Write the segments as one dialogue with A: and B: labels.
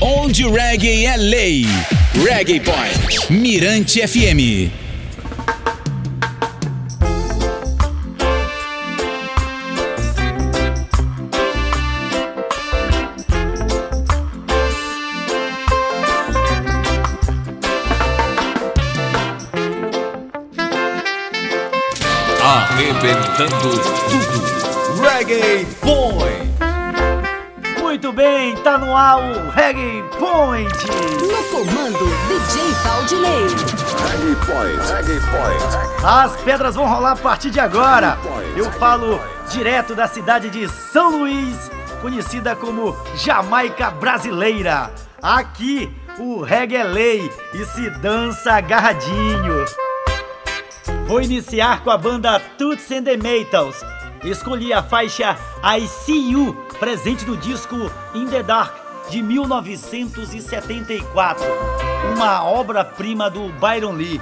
A: Onde o reggae é lei. Reggae Point. Mirante FM.
B: Arrebentando tudo. Reggae Point.
C: Muito bem, tá no ar o Reggae Point.
D: No comando, DJ Valdinei.
B: Reggae Point. Reggae Point.
C: As pedras vão rolar a partir de agora. Eu falo direto da cidade de São Luís, conhecida como Jamaica Brasileira. Aqui o reggae é lei e se dança agarradinho. Vou iniciar com a banda Toots and the Maytals. Escolhi a faixa I See You, presente no disco In the Dark de 1974, uma obra-prima do Byron Lee.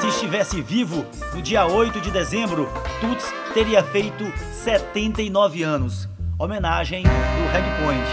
C: Se estivesse vivo, no dia 8 de dezembro, Toots teria feito 79 anos. Homenagem do Reg Point.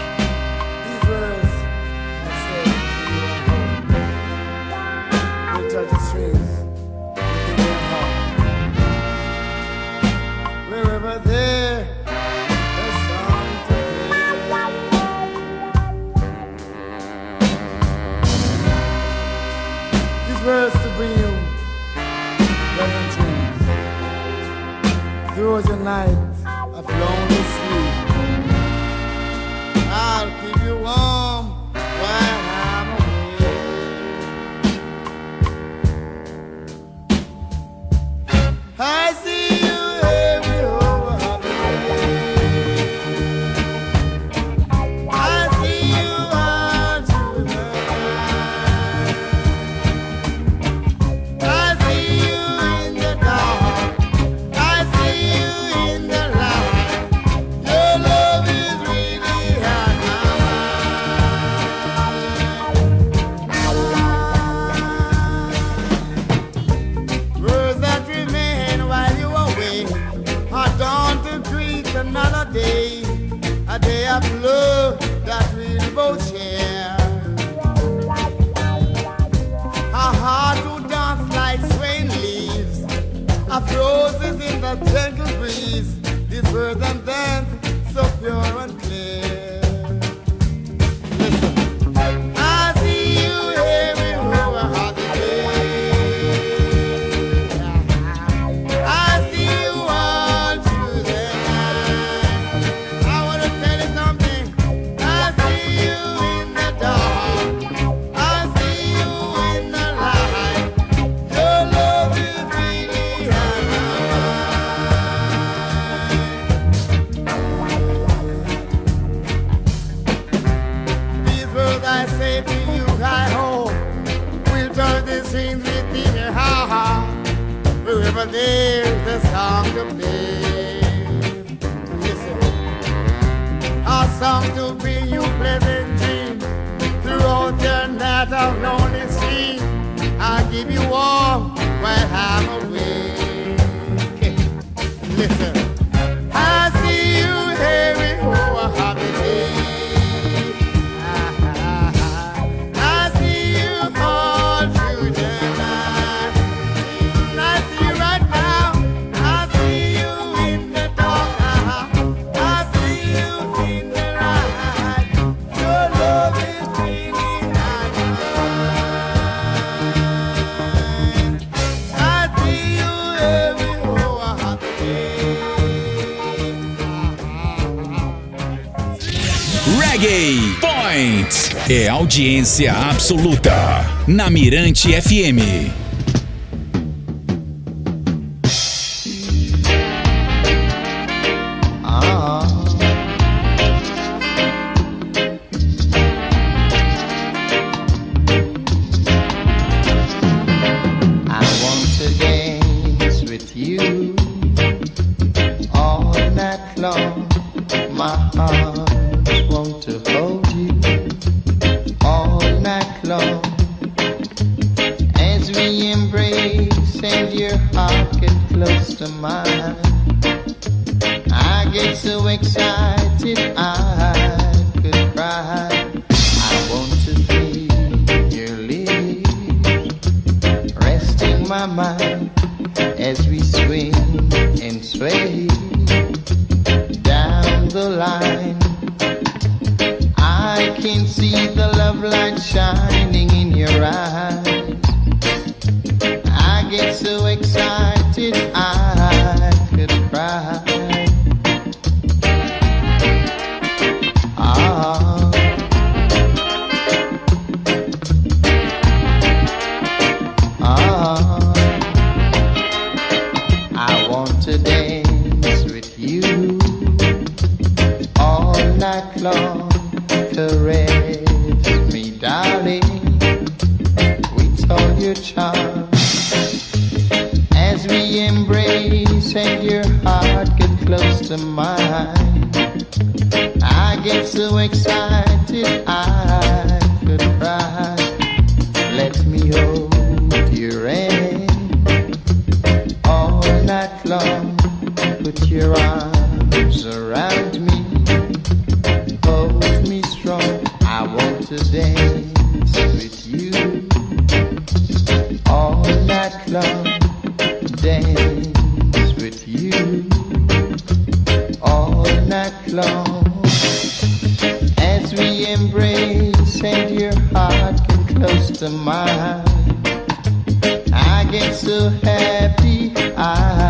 E: Through the night of lonely sleep, I'll keep you warm while I'm away. I see
A: audiência absoluta. Na Mirante FM.
E: My heart heart get close to mine. I get so
F: happy. I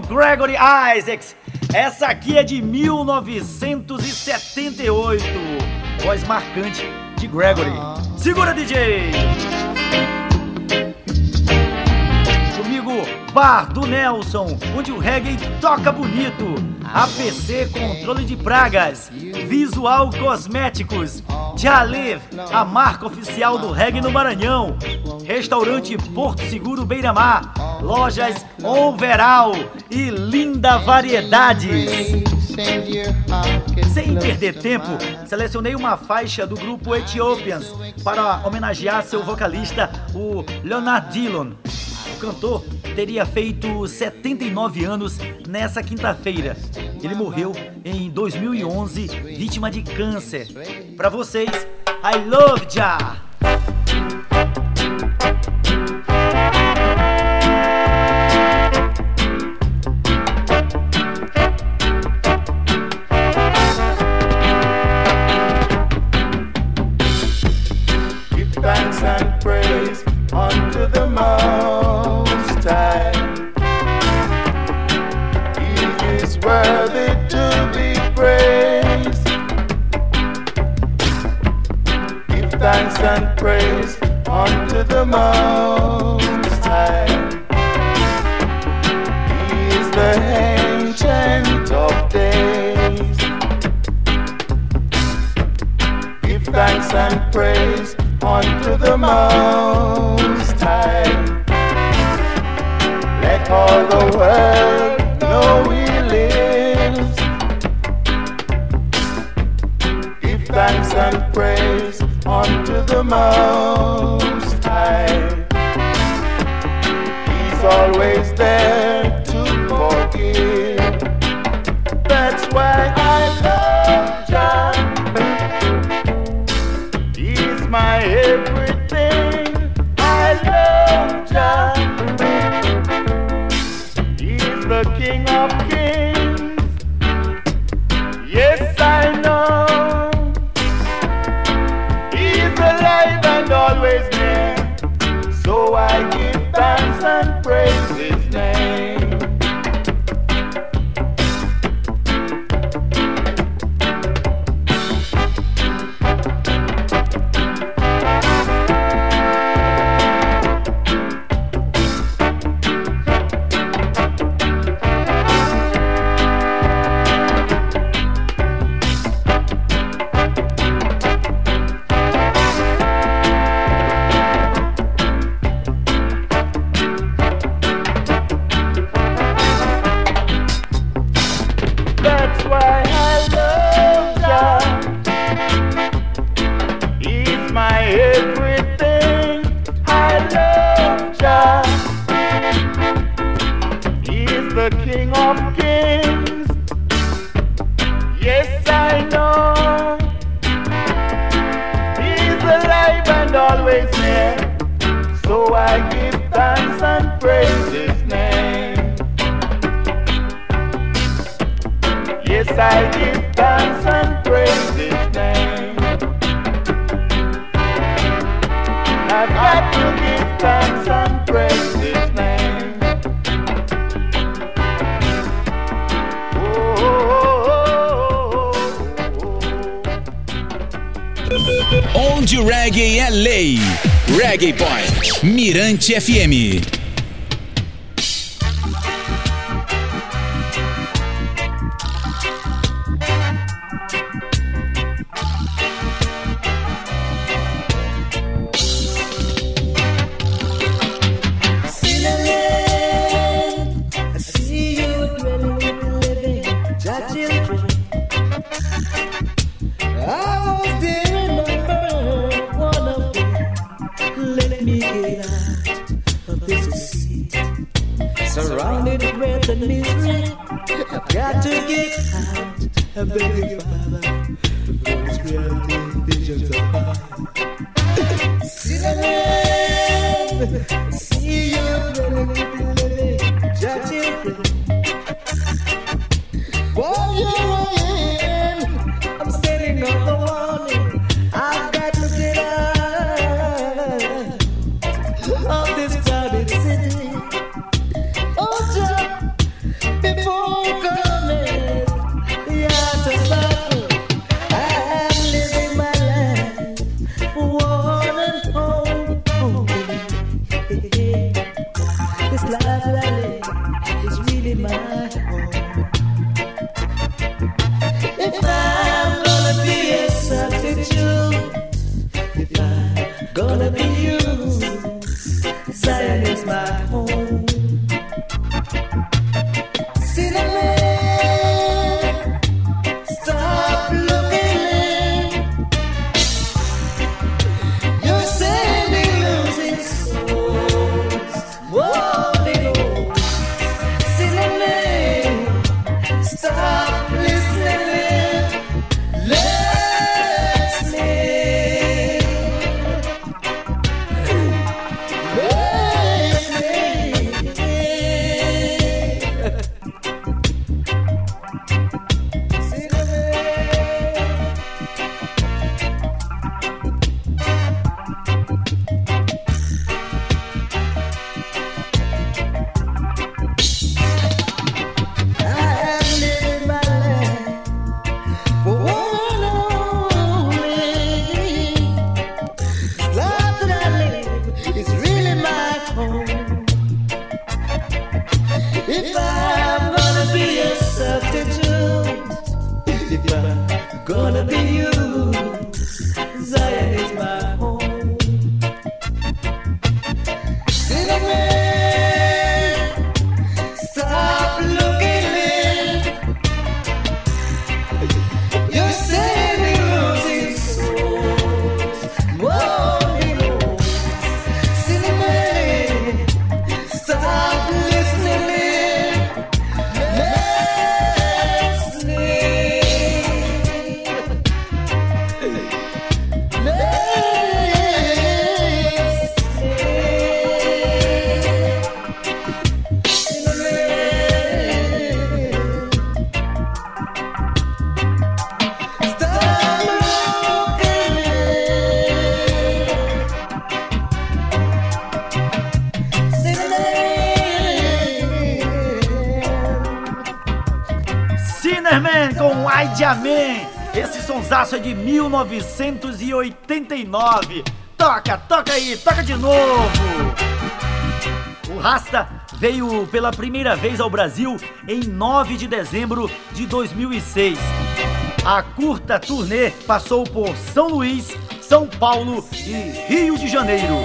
G: Gregory Isaacs. Essa aqui é de 1978. Voz marcante de Gregory. Ah. Segura, DJ! Comigo, Bar do Nelson, onde o reggae toca bonito. APC Controle de Pragas, Visual Cosméticos, Jalev, a marca oficial do reggae no Maranhão, Restaurante Porto Seguro Beira Mar, Lojas Overall e Linda Variedades. Sem perder tempo, selecionei uma faixa do grupo Ethiopians para homenagear seu vocalista, o Leonard Dillon cantor, teria feito 79 anos nessa quinta-feira. Ele morreu em 2011, vítima de câncer. Para vocês, I Love Ya!
A: Mirante FM.
C: De 1989. Toca, toca aí, toca de novo. O Rasta veio pela primeira vez ao Brasil em 9 de dezembro de 2006. A curta turnê passou por São Luís, São Paulo e Rio de Janeiro.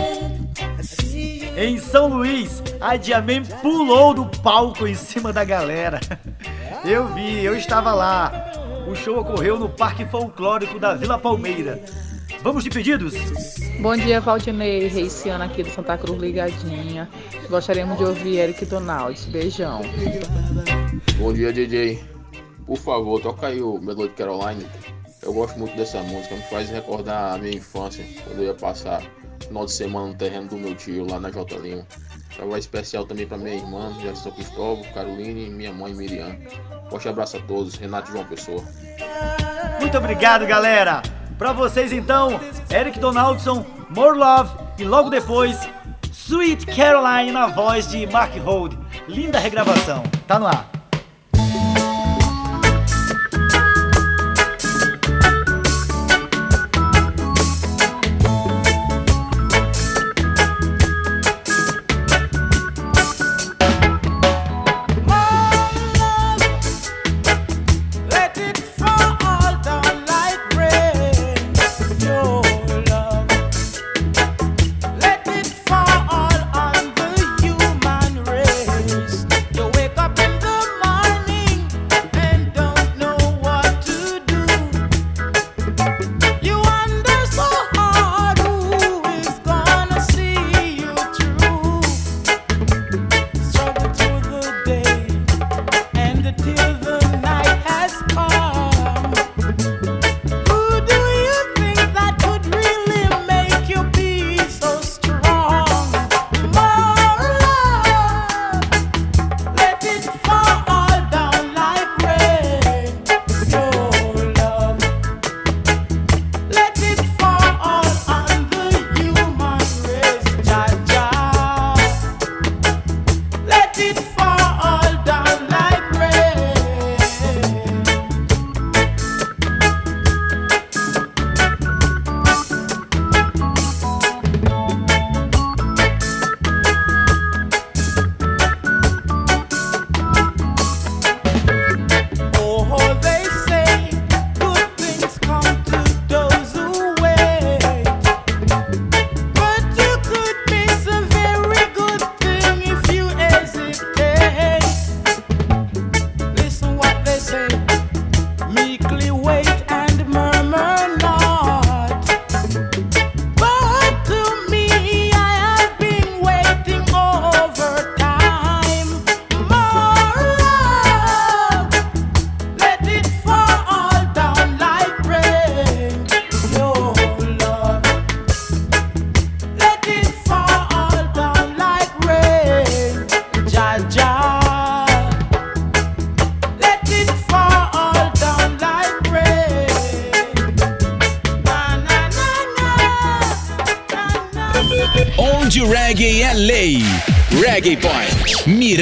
C: Em São Luís, a Diamém pulou do palco em cima da galera. Eu vi, eu estava lá. O show ocorreu no Parque Folclórico da Vila Palmeira. Vamos de pedidos?
H: Bom dia, Valdinei, Reiciana aqui do Santa Cruz ligadinha. Gostaríamos de ouvir Eric Donaldi. Beijão.
I: Bom dia, DJ. Por favor, toca aí o Melody Caroline. Eu gosto muito dessa música, me faz recordar a minha infância, quando eu ia passar final de semana no terreno do meu tio lá na J Lima. Trabalho especial também para minha irmã, São Cristóvão, Caroline minha mãe Miriam. Forte abraço a todos, Renato João Pessoa.
J: Muito obrigado, galera. Para vocês então, Eric Donaldson, More Love e logo depois Sweet Caroline na voz de Mark Hold. Linda regravação. Tá no ar.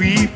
K: we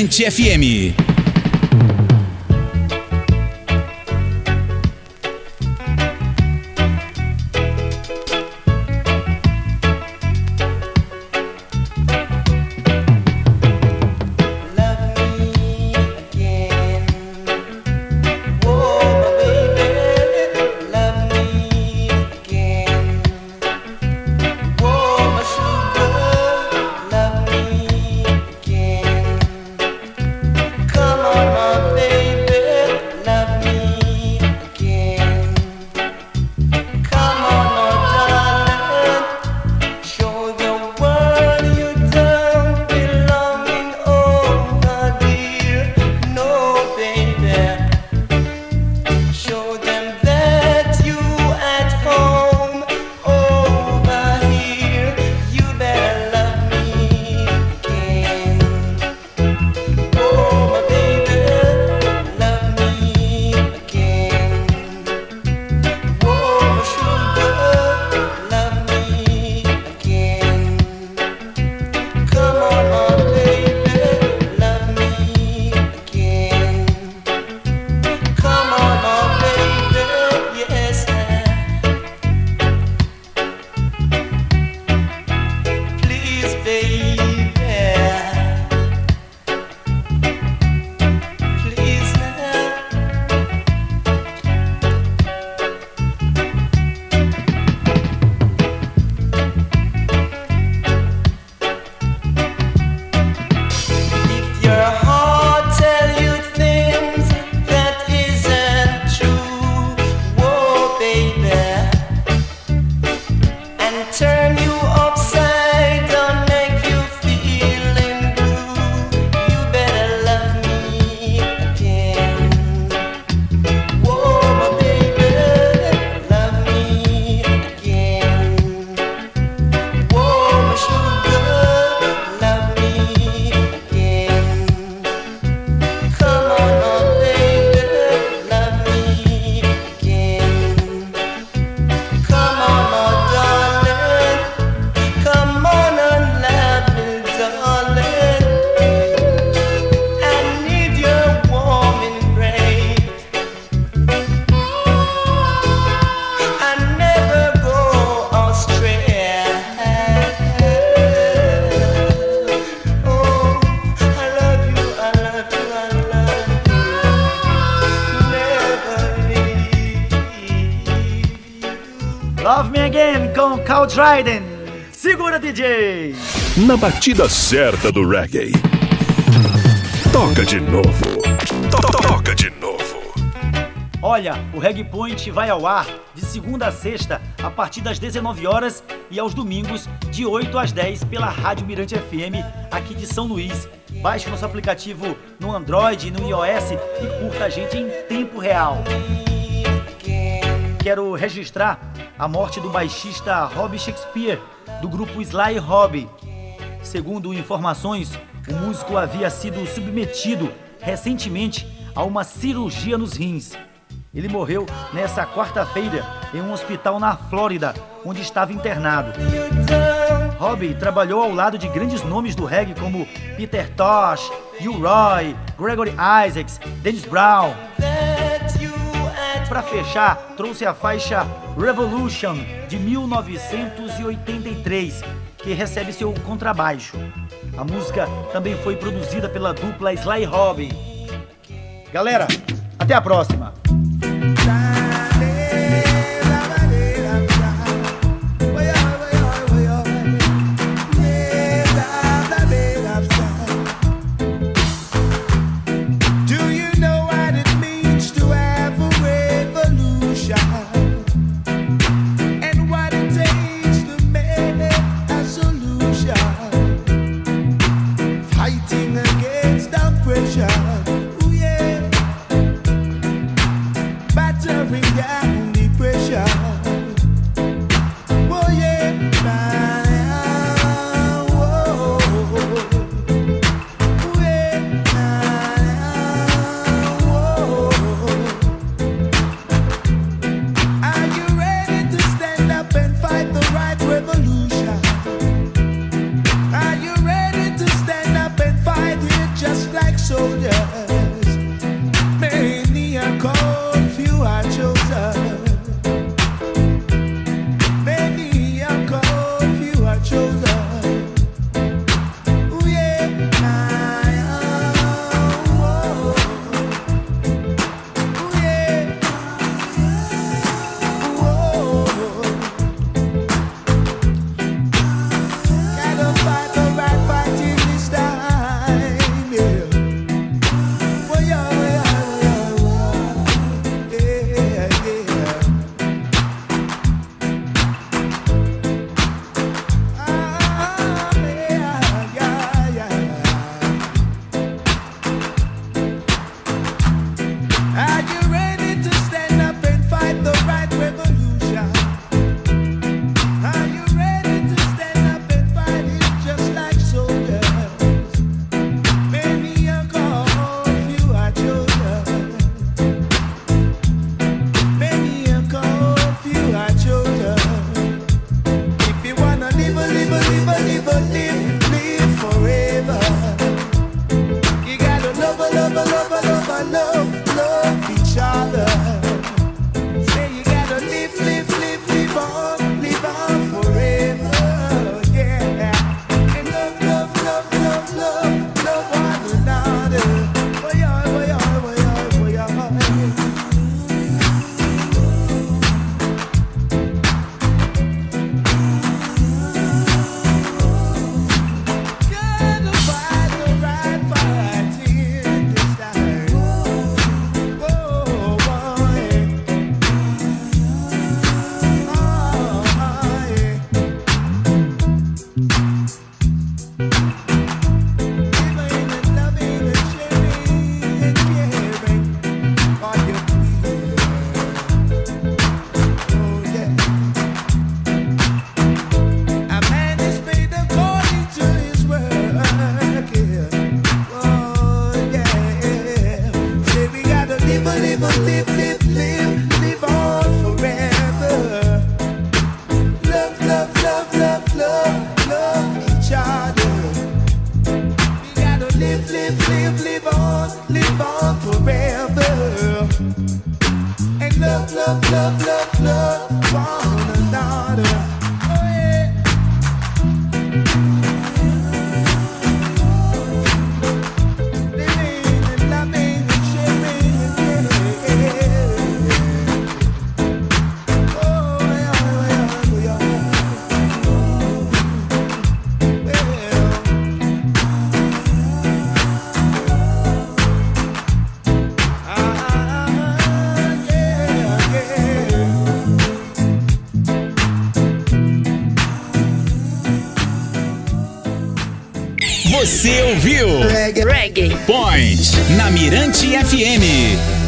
K: Mirante FM.
L: Turn
C: com Carl Dryden. Segura, DJ!
B: Na batida certa do reggae. Toca de novo. To- Toca de novo.
C: Olha, o Reg Point vai ao ar de segunda a sexta, a partir das 19 horas e aos domingos, de 8 às 10, pela Rádio Mirante FM, aqui de São Luís. Baixe nosso aplicativo no Android e no iOS e curta a gente em tempo real. Quero registrar a morte do baixista Rob Shakespeare, do grupo Sly Robbie. Segundo informações, o músico havia sido submetido recentemente a uma cirurgia nos rins. Ele morreu nessa quarta-feira em um hospital na Flórida, onde estava internado. Robbie trabalhou ao lado de grandes nomes do reggae como Peter Tosh, Hugh Roy, Gregory Isaacs, Dennis Brown. Para fechar, trouxe a faixa Revolution de 1983, que recebe seu contrabaixo. A música também foi produzida pela dupla Sly Robbie. Galera, até a próxima!
E: live, live, live on, live on forever. And love, love, love, love, love.
D: Reggae.
A: Point na Mirante FM.